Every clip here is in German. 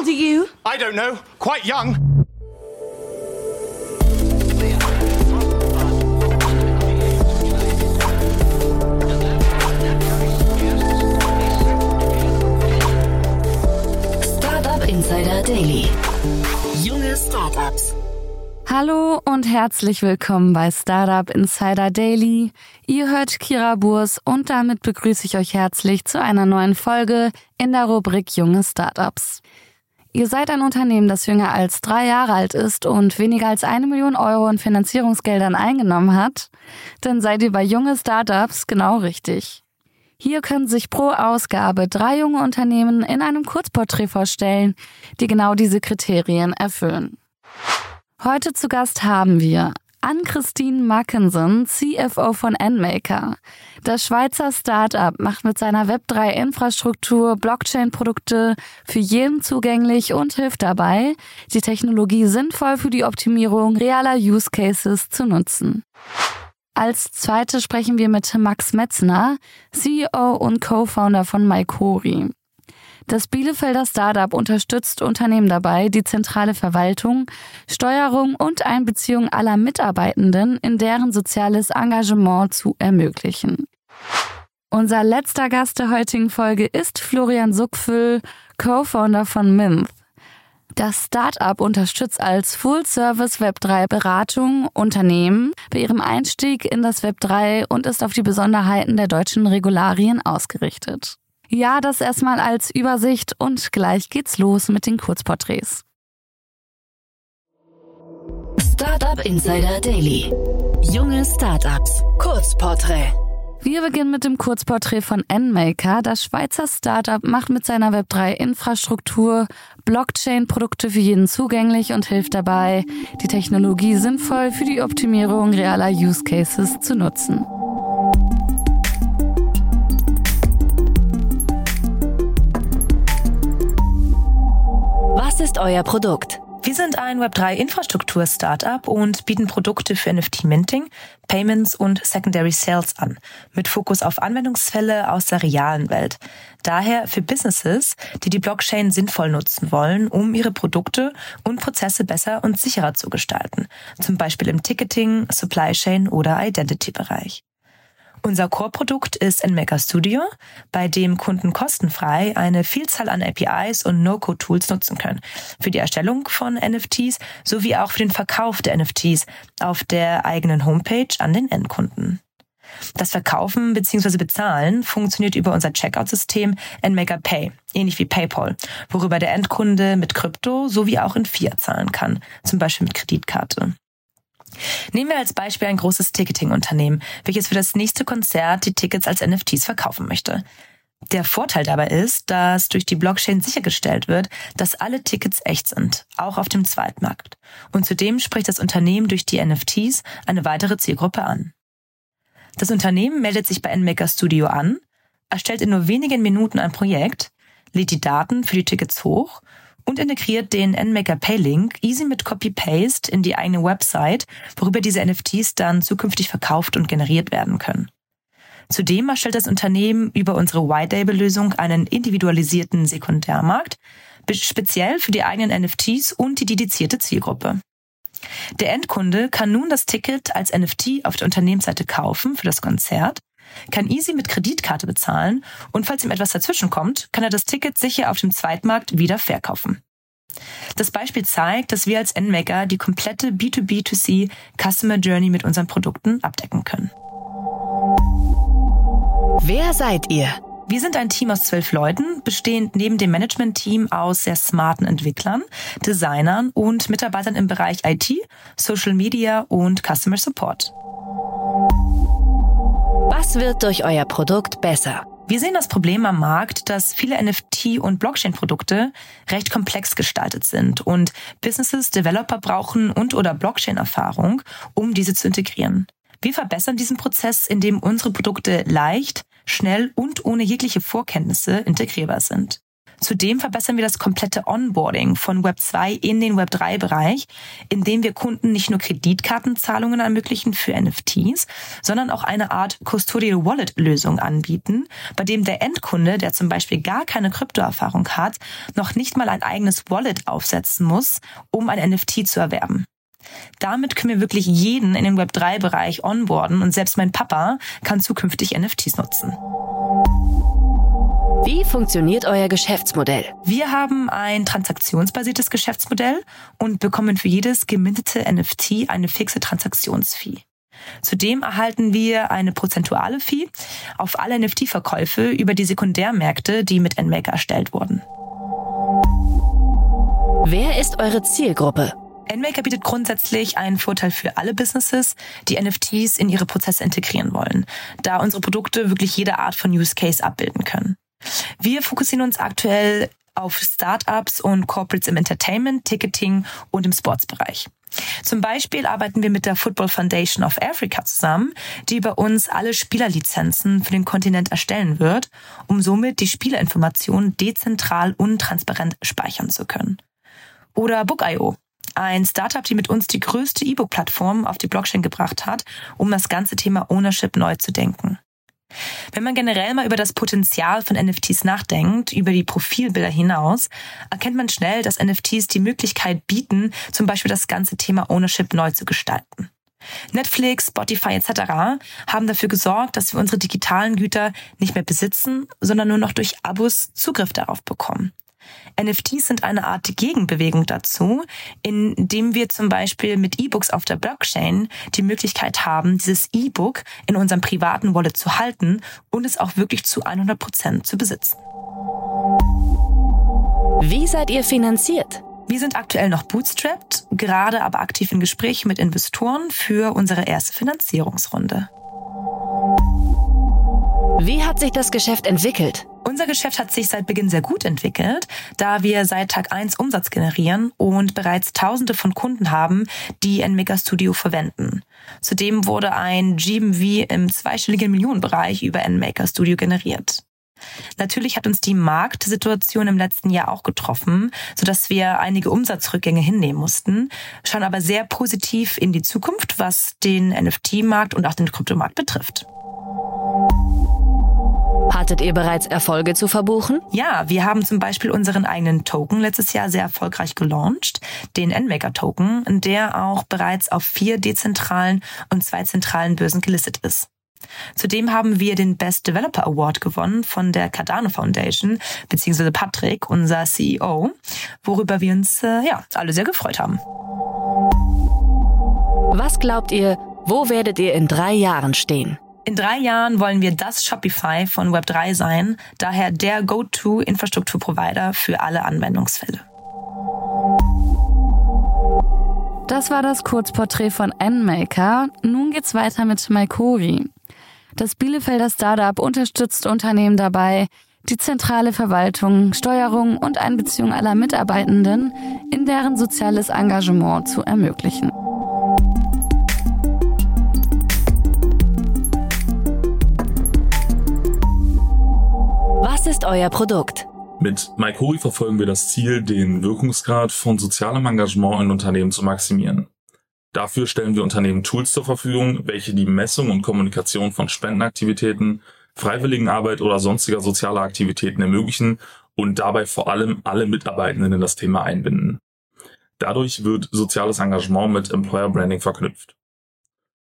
old are you? I don't know. Quite young. Startup Insider Daily. Junge Startups. Hallo und herzlich willkommen bei Startup Insider Daily. Ihr hört Kira Burs und damit begrüße ich euch herzlich zu einer neuen Folge in der Rubrik Junge Startups. Ihr seid ein Unternehmen, das jünger als drei Jahre alt ist und weniger als eine Million Euro in Finanzierungsgeldern eingenommen hat? Dann seid ihr bei junge Startups genau richtig. Hier können sich pro Ausgabe drei junge Unternehmen in einem Kurzporträt vorstellen, die genau diese Kriterien erfüllen. Heute zu Gast haben wir Ann-Christine Mackensen, CFO von Endmaker. Das Schweizer Startup macht mit seiner Web3-Infrastruktur Blockchain-Produkte für jeden zugänglich und hilft dabei, die Technologie sinnvoll für die Optimierung realer Use Cases zu nutzen. Als zweite sprechen wir mit Max Metzner, CEO und Co-Founder von Maikori. Das Bielefelder Startup unterstützt Unternehmen dabei, die zentrale Verwaltung, Steuerung und Einbeziehung aller Mitarbeitenden in deren soziales Engagement zu ermöglichen. Unser letzter Gast der heutigen Folge ist Florian Suckfüll, Co-Founder von Minth. Das Startup unterstützt als Full-Service Web3 Beratung Unternehmen bei ihrem Einstieg in das Web3 und ist auf die Besonderheiten der deutschen Regularien ausgerichtet. Ja, das erstmal als Übersicht und gleich geht's los mit den Kurzporträts. Startup Insider Daily. Junge Startups. Kurzporträt. Wir beginnen mit dem Kurzporträt von Nmaker. Das Schweizer Startup macht mit seiner Web3-Infrastruktur Blockchain-Produkte für jeden zugänglich und hilft dabei, die Technologie sinnvoll für die Optimierung realer Use Cases zu nutzen. Ist euer Produkt? Wir sind ein Web3-Infrastruktur-Startup und bieten Produkte für NFT-Minting, Payments und Secondary Sales an, mit Fokus auf Anwendungsfälle aus der realen Welt. Daher für Businesses, die die Blockchain sinnvoll nutzen wollen, um ihre Produkte und Prozesse besser und sicherer zu gestalten, zum Beispiel im Ticketing, Supply Chain oder Identity-Bereich. Unser Core-Produkt ist NMaker Studio, bei dem Kunden kostenfrei eine Vielzahl an APIs und No-Code-Tools nutzen können. Für die Erstellung von NFTs sowie auch für den Verkauf der NFTs auf der eigenen Homepage an den Endkunden. Das Verkaufen bzw. Bezahlen funktioniert über unser Checkout-System NMaker Pay, ähnlich wie PayPal, worüber der Endkunde mit Krypto sowie auch in Fiat zahlen kann, zum Beispiel mit Kreditkarte. Nehmen wir als Beispiel ein großes Ticketing-Unternehmen, welches für das nächste Konzert die Tickets als NFTs verkaufen möchte. Der Vorteil dabei ist, dass durch die Blockchain sichergestellt wird, dass alle Tickets echt sind, auch auf dem Zweitmarkt. Und zudem spricht das Unternehmen durch die NFTs eine weitere Zielgruppe an. Das Unternehmen meldet sich bei NMaker Studio an, erstellt in nur wenigen Minuten ein Projekt, lädt die Daten für die Tickets hoch und integriert den NMaker Pay Link easy mit Copy-Paste in die eigene Website, worüber diese NFTs dann zukünftig verkauft und generiert werden können. Zudem erstellt das Unternehmen über unsere White Label Lösung einen individualisierten Sekundärmarkt, speziell für die eigenen NFTs und die dedizierte Zielgruppe. Der Endkunde kann nun das Ticket als NFT auf der Unternehmensseite kaufen für das Konzert kann easy mit Kreditkarte bezahlen und falls ihm etwas dazwischenkommt, kann er das Ticket sicher auf dem Zweitmarkt wieder verkaufen. Das Beispiel zeigt, dass wir als Endmaker die komplette B2B2C Customer Journey mit unseren Produkten abdecken können. Wer seid ihr? Wir sind ein Team aus zwölf Leuten, bestehend neben dem Management-Team aus sehr smarten Entwicklern, Designern und Mitarbeitern im Bereich IT, Social Media und Customer Support. Was wird durch euer Produkt besser? Wir sehen das Problem am Markt, dass viele NFT- und Blockchain-Produkte recht komplex gestaltet sind und Businesses Developer brauchen und oder Blockchain-Erfahrung, um diese zu integrieren. Wir verbessern diesen Prozess, indem unsere Produkte leicht, schnell und ohne jegliche Vorkenntnisse integrierbar sind. Zudem verbessern wir das komplette Onboarding von Web 2 in den Web 3 Bereich, indem wir Kunden nicht nur Kreditkartenzahlungen ermöglichen für NFTs, sondern auch eine Art Custodial Wallet Lösung anbieten, bei dem der Endkunde, der zum Beispiel gar keine Kryptoerfahrung hat, noch nicht mal ein eigenes Wallet aufsetzen muss, um ein NFT zu erwerben. Damit können wir wirklich jeden in den Web3-Bereich onboarden und selbst mein Papa kann zukünftig NFTs nutzen. Wie funktioniert euer Geschäftsmodell? Wir haben ein transaktionsbasiertes Geschäftsmodell und bekommen für jedes gemintete NFT eine fixe Transaktionsfee. Zudem erhalten wir eine prozentuale Fee auf alle NFT-Verkäufe über die Sekundärmärkte, die mit NMaker erstellt wurden. Wer ist eure Zielgruppe? NMaker bietet grundsätzlich einen Vorteil für alle Businesses, die NFTs in ihre Prozesse integrieren wollen, da unsere Produkte wirklich jede Art von Use Case abbilden können. Wir fokussieren uns aktuell auf Startups und Corporates im Entertainment, Ticketing und im Sportsbereich. Zum Beispiel arbeiten wir mit der Football Foundation of Africa zusammen, die bei uns alle Spielerlizenzen für den Kontinent erstellen wird, um somit die Spielerinformationen dezentral und transparent speichern zu können. Oder Book.io, ein Startup, die mit uns die größte E-Book-Plattform auf die Blockchain gebracht hat, um das ganze Thema Ownership neu zu denken. Wenn man generell mal über das Potenzial von NFTs nachdenkt, über die Profilbilder hinaus, erkennt man schnell, dass NFTs die Möglichkeit bieten, zum Beispiel das ganze Thema Ownership neu zu gestalten. Netflix, Spotify etc. haben dafür gesorgt, dass wir unsere digitalen Güter nicht mehr besitzen, sondern nur noch durch Abos Zugriff darauf bekommen. NFTs sind eine Art Gegenbewegung dazu, indem wir zum Beispiel mit E-Books auf der Blockchain die Möglichkeit haben, dieses E-Book in unserem privaten Wallet zu halten und es auch wirklich zu 100 Prozent zu besitzen. Wie seid ihr finanziert? Wir sind aktuell noch bootstrapped, gerade aber aktiv in Gesprächen mit Investoren für unsere erste Finanzierungsrunde. Wie hat sich das Geschäft entwickelt? Unser Geschäft hat sich seit Beginn sehr gut entwickelt, da wir seit Tag 1 Umsatz generieren und bereits Tausende von Kunden haben, die ein Mega Studio verwenden. Zudem wurde ein GMV im zweistelligen Millionenbereich über ein Maker Studio generiert. Natürlich hat uns die Marktsituation im letzten Jahr auch getroffen, sodass wir einige Umsatzrückgänge hinnehmen mussten, schauen aber sehr positiv in die Zukunft, was den NFT-Markt und auch den Kryptomarkt betrifft. Hattet ihr bereits Erfolge zu verbuchen? Ja, wir haben zum Beispiel unseren eigenen Token letztes Jahr sehr erfolgreich gelauncht, den NMaker Token, der auch bereits auf vier dezentralen und zwei zentralen Börsen gelistet ist. Zudem haben wir den Best Developer Award gewonnen von der Cardano Foundation, beziehungsweise Patrick, unser CEO, worüber wir uns äh, ja alle sehr gefreut haben. Was glaubt ihr, wo werdet ihr in drei Jahren stehen? In drei Jahren wollen wir das Shopify von Web3 sein, daher der Go-To-Infrastrukturprovider für alle Anwendungsfälle. Das war das Kurzporträt von NMaker. Nun geht's weiter mit Maikori. Das Bielefelder Startup unterstützt Unternehmen dabei, die zentrale Verwaltung, Steuerung und Einbeziehung aller Mitarbeitenden in deren soziales Engagement zu ermöglichen. Was ist euer Produkt? Mit Maikori verfolgen wir das Ziel, den Wirkungsgrad von sozialem Engagement in Unternehmen zu maximieren. Dafür stellen wir Unternehmen Tools zur Verfügung, welche die Messung und Kommunikation von Spendenaktivitäten, Freiwilligenarbeit oder sonstiger sozialer Aktivitäten ermöglichen und dabei vor allem alle Mitarbeitenden in das Thema einbinden. Dadurch wird soziales Engagement mit Employer Branding verknüpft.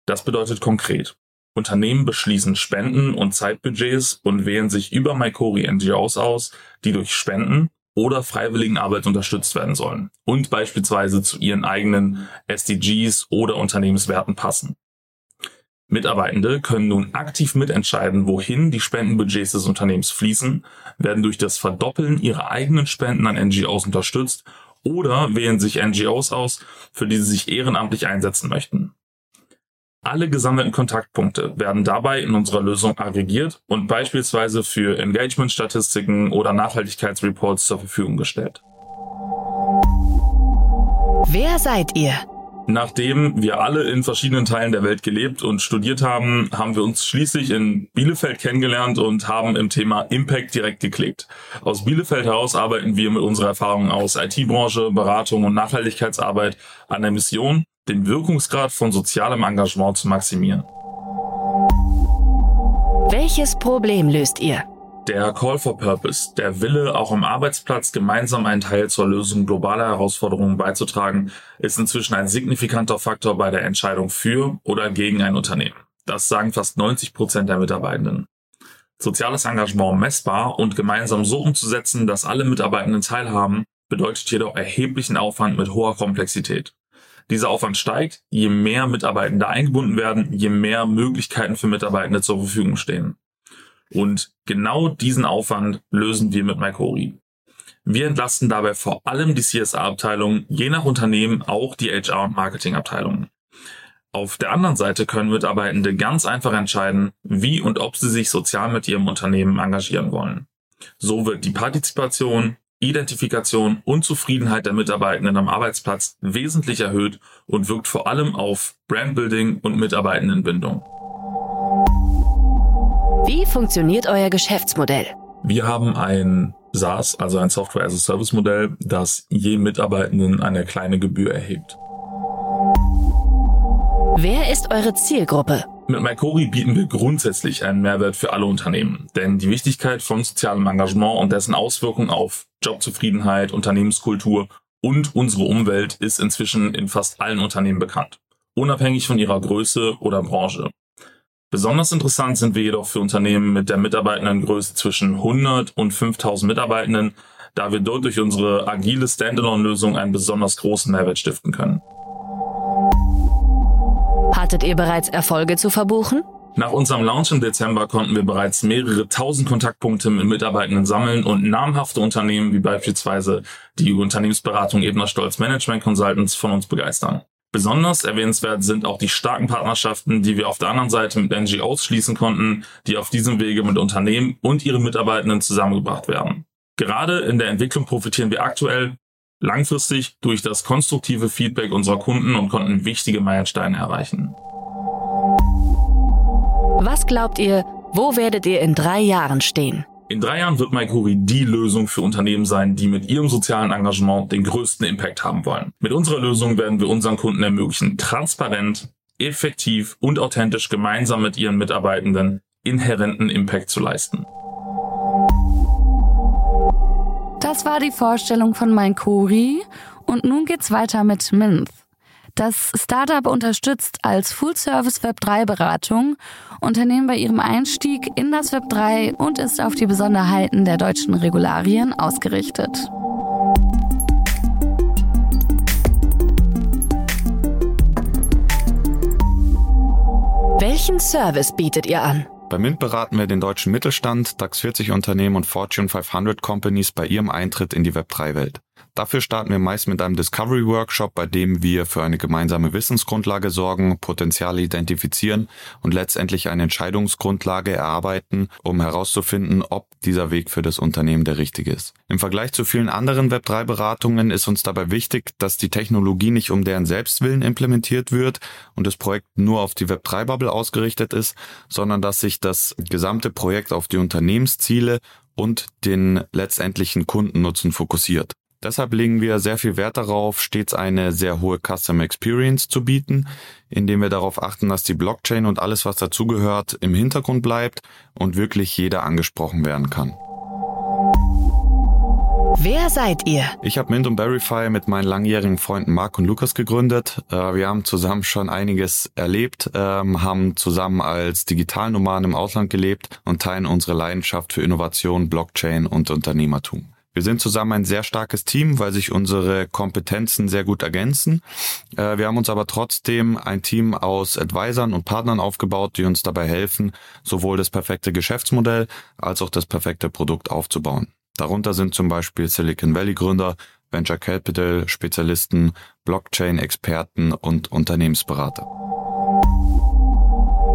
Das bedeutet konkret, Unternehmen beschließen Spenden und Zeitbudgets und wählen sich über Maikori NGOs aus, die durch Spenden oder Freiwilligenarbeit unterstützt werden sollen und beispielsweise zu ihren eigenen SDGs oder Unternehmenswerten passen. Mitarbeitende können nun aktiv mitentscheiden, wohin die Spendenbudgets des Unternehmens fließen, werden durch das Verdoppeln ihrer eigenen Spenden an NGOs unterstützt oder wählen sich NGOs aus, für die sie sich ehrenamtlich einsetzen möchten. Alle gesammelten Kontaktpunkte werden dabei in unserer Lösung aggregiert und beispielsweise für Engagement-Statistiken oder Nachhaltigkeitsreports zur Verfügung gestellt. Wer seid ihr? Nachdem wir alle in verschiedenen Teilen der Welt gelebt und studiert haben, haben wir uns schließlich in Bielefeld kennengelernt und haben im Thema Impact direkt geklickt. Aus Bielefeld heraus arbeiten wir mit unserer Erfahrung aus IT-Branche, Beratung und Nachhaltigkeitsarbeit an der Mission, den Wirkungsgrad von sozialem Engagement zu maximieren. Welches Problem löst ihr? Der Call for Purpose, der Wille, auch am Arbeitsplatz gemeinsam einen Teil zur Lösung globaler Herausforderungen beizutragen, ist inzwischen ein signifikanter Faktor bei der Entscheidung für oder gegen ein Unternehmen. Das sagen fast 90 Prozent der Mitarbeitenden. Soziales Engagement messbar und gemeinsam so umzusetzen, dass alle Mitarbeitenden teilhaben, bedeutet jedoch erheblichen Aufwand mit hoher Komplexität. Dieser Aufwand steigt, je mehr Mitarbeitende eingebunden werden, je mehr Möglichkeiten für Mitarbeitende zur Verfügung stehen. Und genau diesen Aufwand lösen wir mit Mycori. Wir entlasten dabei vor allem die CSA-Abteilung, je nach Unternehmen auch die HR- und Marketing-Abteilungen. Auf der anderen Seite können Mitarbeitende ganz einfach entscheiden, wie und ob sie sich sozial mit ihrem Unternehmen engagieren wollen. So wird die Partizipation, Identifikation und Zufriedenheit der Mitarbeitenden am Arbeitsplatz wesentlich erhöht und wirkt vor allem auf Brandbuilding und Mitarbeitendenbindung. Wie funktioniert euer Geschäftsmodell? Wir haben ein SaaS, also ein Software as a Service Modell, das je Mitarbeitenden eine kleine Gebühr erhebt. Wer ist eure Zielgruppe? Mit Mycori bieten wir grundsätzlich einen Mehrwert für alle Unternehmen, denn die Wichtigkeit von sozialem Engagement und dessen Auswirkungen auf Jobzufriedenheit, Unternehmenskultur und unsere Umwelt ist inzwischen in fast allen Unternehmen bekannt, unabhängig von ihrer Größe oder Branche. Besonders interessant sind wir jedoch für Unternehmen mit der Mitarbeitendengröße zwischen 100 und 5000 Mitarbeitenden, da wir dort durch unsere agile Standalone-Lösung einen besonders großen Mehrwert stiften können. Hattet ihr bereits Erfolge zu verbuchen? Nach unserem Launch im Dezember konnten wir bereits mehrere tausend Kontaktpunkte mit Mitarbeitenden sammeln und namhafte Unternehmen wie beispielsweise die Unternehmensberatung Ebner Stolz Management Consultants von uns begeistern. Besonders erwähnenswert sind auch die starken Partnerschaften, die wir auf der anderen Seite mit NGOs schließen konnten, die auf diesem Wege mit Unternehmen und ihren Mitarbeitenden zusammengebracht werden. Gerade in der Entwicklung profitieren wir aktuell langfristig durch das konstruktive Feedback unserer Kunden und konnten wichtige Meilensteine erreichen. Was glaubt ihr, wo werdet ihr in drei Jahren stehen? In drei Jahren wird Maikuri die Lösung für Unternehmen sein, die mit ihrem sozialen Engagement den größten Impact haben wollen. Mit unserer Lösung werden wir unseren Kunden ermöglichen, transparent, effektiv und authentisch gemeinsam mit ihren Mitarbeitenden inhärenten Impact zu leisten. Das war die Vorstellung von Maikuri und nun geht's weiter mit Minth. Das Startup unterstützt als Full-Service Web3-Beratung Unternehmen bei ihrem Einstieg in das Web3 und ist auf die Besonderheiten der deutschen Regularien ausgerichtet. Welchen Service bietet ihr an? Bei Mint beraten wir den deutschen Mittelstand, DAX 40 Unternehmen und Fortune 500 Companies bei ihrem Eintritt in die Web3-Welt. Dafür starten wir meist mit einem Discovery Workshop, bei dem wir für eine gemeinsame Wissensgrundlage sorgen, Potenziale identifizieren und letztendlich eine Entscheidungsgrundlage erarbeiten, um herauszufinden, ob dieser Weg für das Unternehmen der richtige ist. Im Vergleich zu vielen anderen Web3-Beratungen ist uns dabei wichtig, dass die Technologie nicht um deren Selbstwillen implementiert wird und das Projekt nur auf die Web3-Bubble ausgerichtet ist, sondern dass sich das gesamte Projekt auf die Unternehmensziele und den letztendlichen Kundennutzen fokussiert. Deshalb legen wir sehr viel Wert darauf, stets eine sehr hohe Customer Experience zu bieten, indem wir darauf achten, dass die Blockchain und alles, was dazugehört, im Hintergrund bleibt und wirklich jeder angesprochen werden kann. Wer seid ihr? Ich habe Mint und Verify mit meinen langjährigen Freunden Mark und Lukas gegründet. Äh, wir haben zusammen schon einiges erlebt, ähm, haben zusammen als Digitalnomaden im Ausland gelebt und teilen unsere Leidenschaft für Innovation, Blockchain und Unternehmertum. Wir sind zusammen ein sehr starkes Team, weil sich unsere Kompetenzen sehr gut ergänzen. Äh, wir haben uns aber trotzdem ein Team aus Advisern und Partnern aufgebaut, die uns dabei helfen, sowohl das perfekte Geschäftsmodell als auch das perfekte Produkt aufzubauen. Darunter sind zum Beispiel Silicon Valley Gründer, Venture Capital Spezialisten, Blockchain Experten und Unternehmensberater.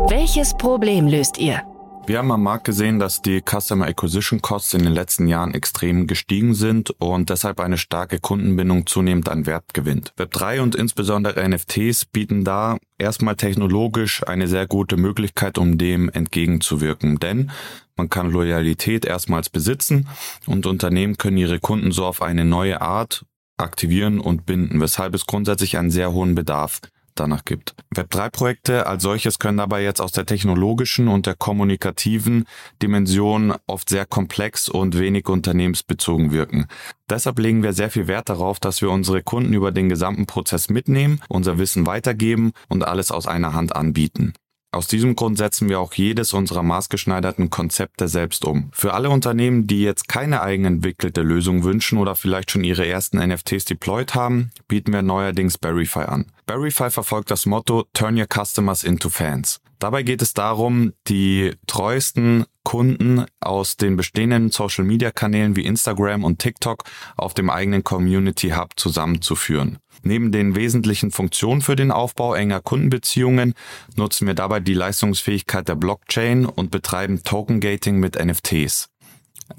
Welches Problem löst ihr? Wir haben am Markt gesehen, dass die Customer Acquisition Costs in den letzten Jahren extrem gestiegen sind und deshalb eine starke Kundenbindung zunehmend an Wert gewinnt. Web3 und insbesondere NFTs bieten da erstmal technologisch eine sehr gute Möglichkeit, um dem entgegenzuwirken, denn man kann Loyalität erstmals besitzen und Unternehmen können ihre Kunden so auf eine neue Art aktivieren und binden, weshalb es grundsätzlich einen sehr hohen Bedarf danach gibt. Web3-Projekte als solches können dabei jetzt aus der technologischen und der kommunikativen Dimension oft sehr komplex und wenig unternehmensbezogen wirken. Deshalb legen wir sehr viel Wert darauf, dass wir unsere Kunden über den gesamten Prozess mitnehmen, unser Wissen weitergeben und alles aus einer Hand anbieten. Aus diesem Grund setzen wir auch jedes unserer maßgeschneiderten Konzepte selbst um. Für alle Unternehmen, die jetzt keine eigenentwickelte Lösung wünschen oder vielleicht schon ihre ersten NFTs deployed haben, bieten wir neuerdings Berryfy an. Berryfy verfolgt das Motto Turn your customers into fans. Dabei geht es darum, die treuesten Kunden aus den bestehenden Social Media Kanälen wie Instagram und TikTok auf dem eigenen Community Hub zusammenzuführen. Neben den wesentlichen Funktionen für den Aufbau enger Kundenbeziehungen nutzen wir dabei die Leistungsfähigkeit der Blockchain und betreiben Token Gating mit NFTs.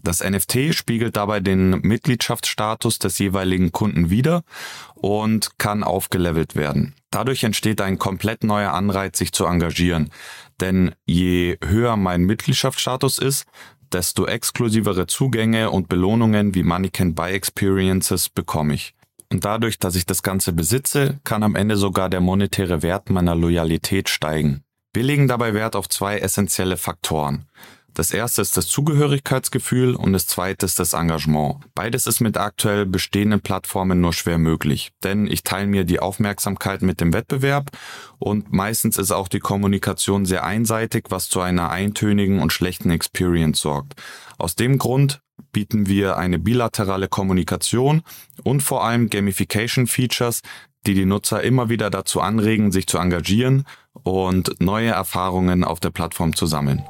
Das NFT spiegelt dabei den Mitgliedschaftsstatus des jeweiligen Kunden wider und kann aufgelevelt werden. Dadurch entsteht ein komplett neuer Anreiz, sich zu engagieren. Denn je höher mein Mitgliedschaftsstatus ist, desto exklusivere Zugänge und Belohnungen wie Money Can Buy Experiences bekomme ich. Und dadurch, dass ich das Ganze besitze, kann am Ende sogar der monetäre Wert meiner Loyalität steigen. Wir legen dabei Wert auf zwei essentielle Faktoren. Das erste ist das Zugehörigkeitsgefühl und das zweite ist das Engagement. Beides ist mit aktuell bestehenden Plattformen nur schwer möglich, denn ich teile mir die Aufmerksamkeit mit dem Wettbewerb und meistens ist auch die Kommunikation sehr einseitig, was zu einer eintönigen und schlechten Experience sorgt. Aus dem Grund bieten wir eine bilaterale Kommunikation und vor allem Gamification Features, die die Nutzer immer wieder dazu anregen, sich zu engagieren und neue Erfahrungen auf der Plattform zu sammeln.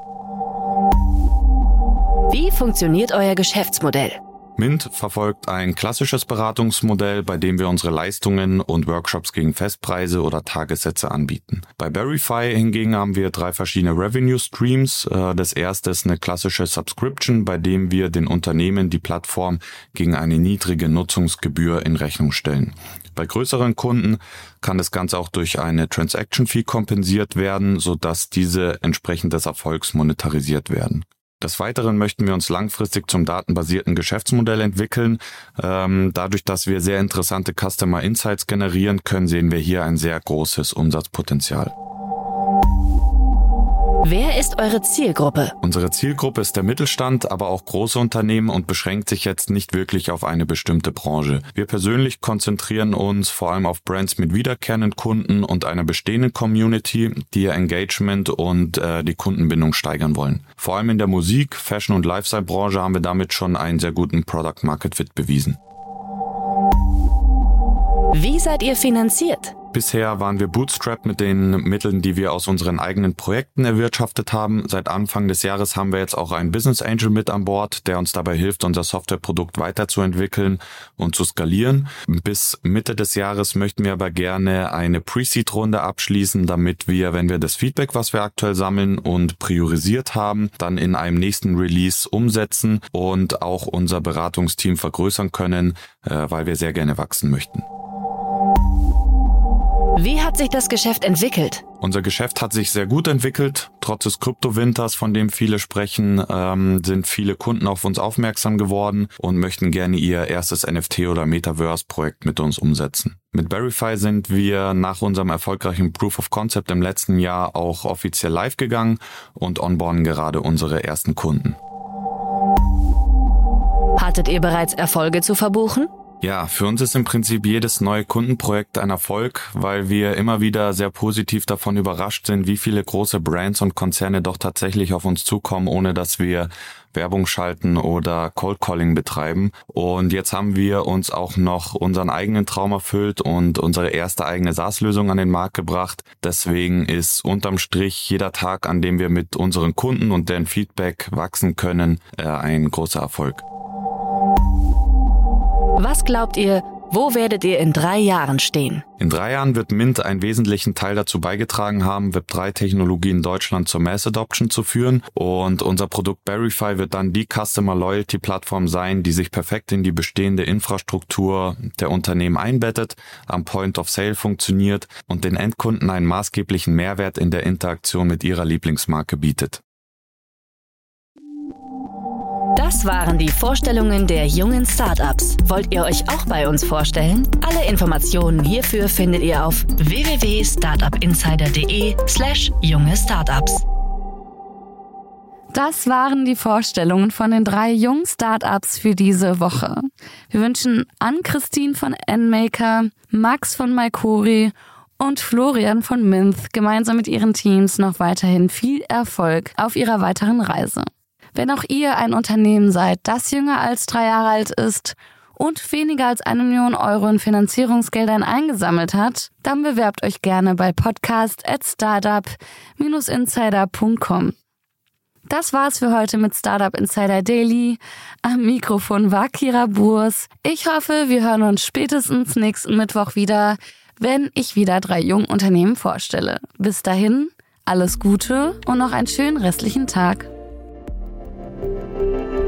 Wie funktioniert euer Geschäftsmodell? Mint verfolgt ein klassisches Beratungsmodell, bei dem wir unsere Leistungen und Workshops gegen Festpreise oder Tagessätze anbieten. Bei Verify hingegen haben wir drei verschiedene Revenue Streams. Äh, das erste ist eine klassische Subscription, bei dem wir den Unternehmen die Plattform gegen eine niedrige Nutzungsgebühr in Rechnung stellen. Bei größeren Kunden kann das Ganze auch durch eine Transaction Fee kompensiert werden, sodass diese entsprechend des Erfolgs monetarisiert werden. Des Weiteren möchten wir uns langfristig zum datenbasierten Geschäftsmodell entwickeln. Ähm, dadurch, dass wir sehr interessante Customer Insights generieren können, sehen wir hier ein sehr großes Umsatzpotenzial. Wer ist eure Zielgruppe? Unsere Zielgruppe ist der Mittelstand, aber auch große Unternehmen und beschränkt sich jetzt nicht wirklich auf eine bestimmte Branche. Wir persönlich konzentrieren uns vor allem auf Brands mit wiederkehrenden Kunden und einer bestehenden Community, die ihr Engagement und äh, die Kundenbindung steigern wollen. Vor allem in der Musik, Fashion und Lifestyle Branche haben wir damit schon einen sehr guten Product Market Fit bewiesen. Wie seid ihr finanziert? Bisher waren wir Bootstrap mit den Mitteln, die wir aus unseren eigenen Projekten erwirtschaftet haben. Seit Anfang des Jahres haben wir jetzt auch einen Business Angel mit an Bord, der uns dabei hilft, unser Softwareprodukt weiterzuentwickeln und zu skalieren. Bis Mitte des Jahres möchten wir aber gerne eine Pre-Seed-Runde abschließen, damit wir, wenn wir das Feedback, was wir aktuell sammeln und priorisiert haben, dann in einem nächsten Release umsetzen und auch unser Beratungsteam vergrößern können, äh, weil wir sehr gerne wachsen möchten. Wie hat sich das Geschäft entwickelt? Unser Geschäft hat sich sehr gut entwickelt. Trotz des Kryptowinters, von dem viele sprechen, ähm, sind viele Kunden auf uns aufmerksam geworden und möchten gerne ihr erstes NFT oder Metaverse-Projekt mit uns umsetzen. Mit Verify sind wir nach unserem erfolgreichen Proof of Concept im letzten Jahr auch offiziell live gegangen und onboarden gerade unsere ersten Kunden. Hattet ihr bereits Erfolge zu verbuchen? Ja, für uns ist im Prinzip jedes neue Kundenprojekt ein Erfolg, weil wir immer wieder sehr positiv davon überrascht sind, wie viele große Brands und Konzerne doch tatsächlich auf uns zukommen, ohne dass wir Werbung schalten oder Cold Calling betreiben. Und jetzt haben wir uns auch noch unseren eigenen Traum erfüllt und unsere erste eigene SaaS-Lösung an den Markt gebracht. Deswegen ist unterm Strich jeder Tag, an dem wir mit unseren Kunden und deren Feedback wachsen können, äh, ein großer Erfolg. Was glaubt ihr, Wo werdet ihr in drei Jahren stehen? In drei Jahren wird Mint einen wesentlichen Teil dazu beigetragen haben, Web3-Technologie in Deutschland zur Mass Adoption zu führen. Und unser Produkt Verify wird dann die Customer Loyalty Plattform sein, die sich perfekt in die bestehende Infrastruktur der Unternehmen einbettet, am Point of Sale funktioniert und den Endkunden einen maßgeblichen Mehrwert in der Interaktion mit ihrer Lieblingsmarke bietet. Das waren die Vorstellungen der jungen Startups. Wollt ihr euch auch bei uns vorstellen? Alle Informationen hierfür findet ihr auf www.startupinsider.de/slash junge Startups. Das waren die Vorstellungen von den drei jungen Startups für diese Woche. Wir wünschen Ann-Christine von Nmaker, Max von Maikori und Florian von Minth gemeinsam mit ihren Teams noch weiterhin viel Erfolg auf ihrer weiteren Reise. Wenn auch ihr ein Unternehmen seid, das jünger als drei Jahre alt ist und weniger als eine Million Euro in Finanzierungsgeldern eingesammelt hat, dann bewerbt euch gerne bei podcast at startup-insider.com. Das war's für heute mit Startup Insider Daily. Am Mikrofon war Kira Burs. Ich hoffe, wir hören uns spätestens nächsten Mittwoch wieder, wenn ich wieder drei jungen Unternehmen vorstelle. Bis dahin, alles Gute und noch einen schönen restlichen Tag. Música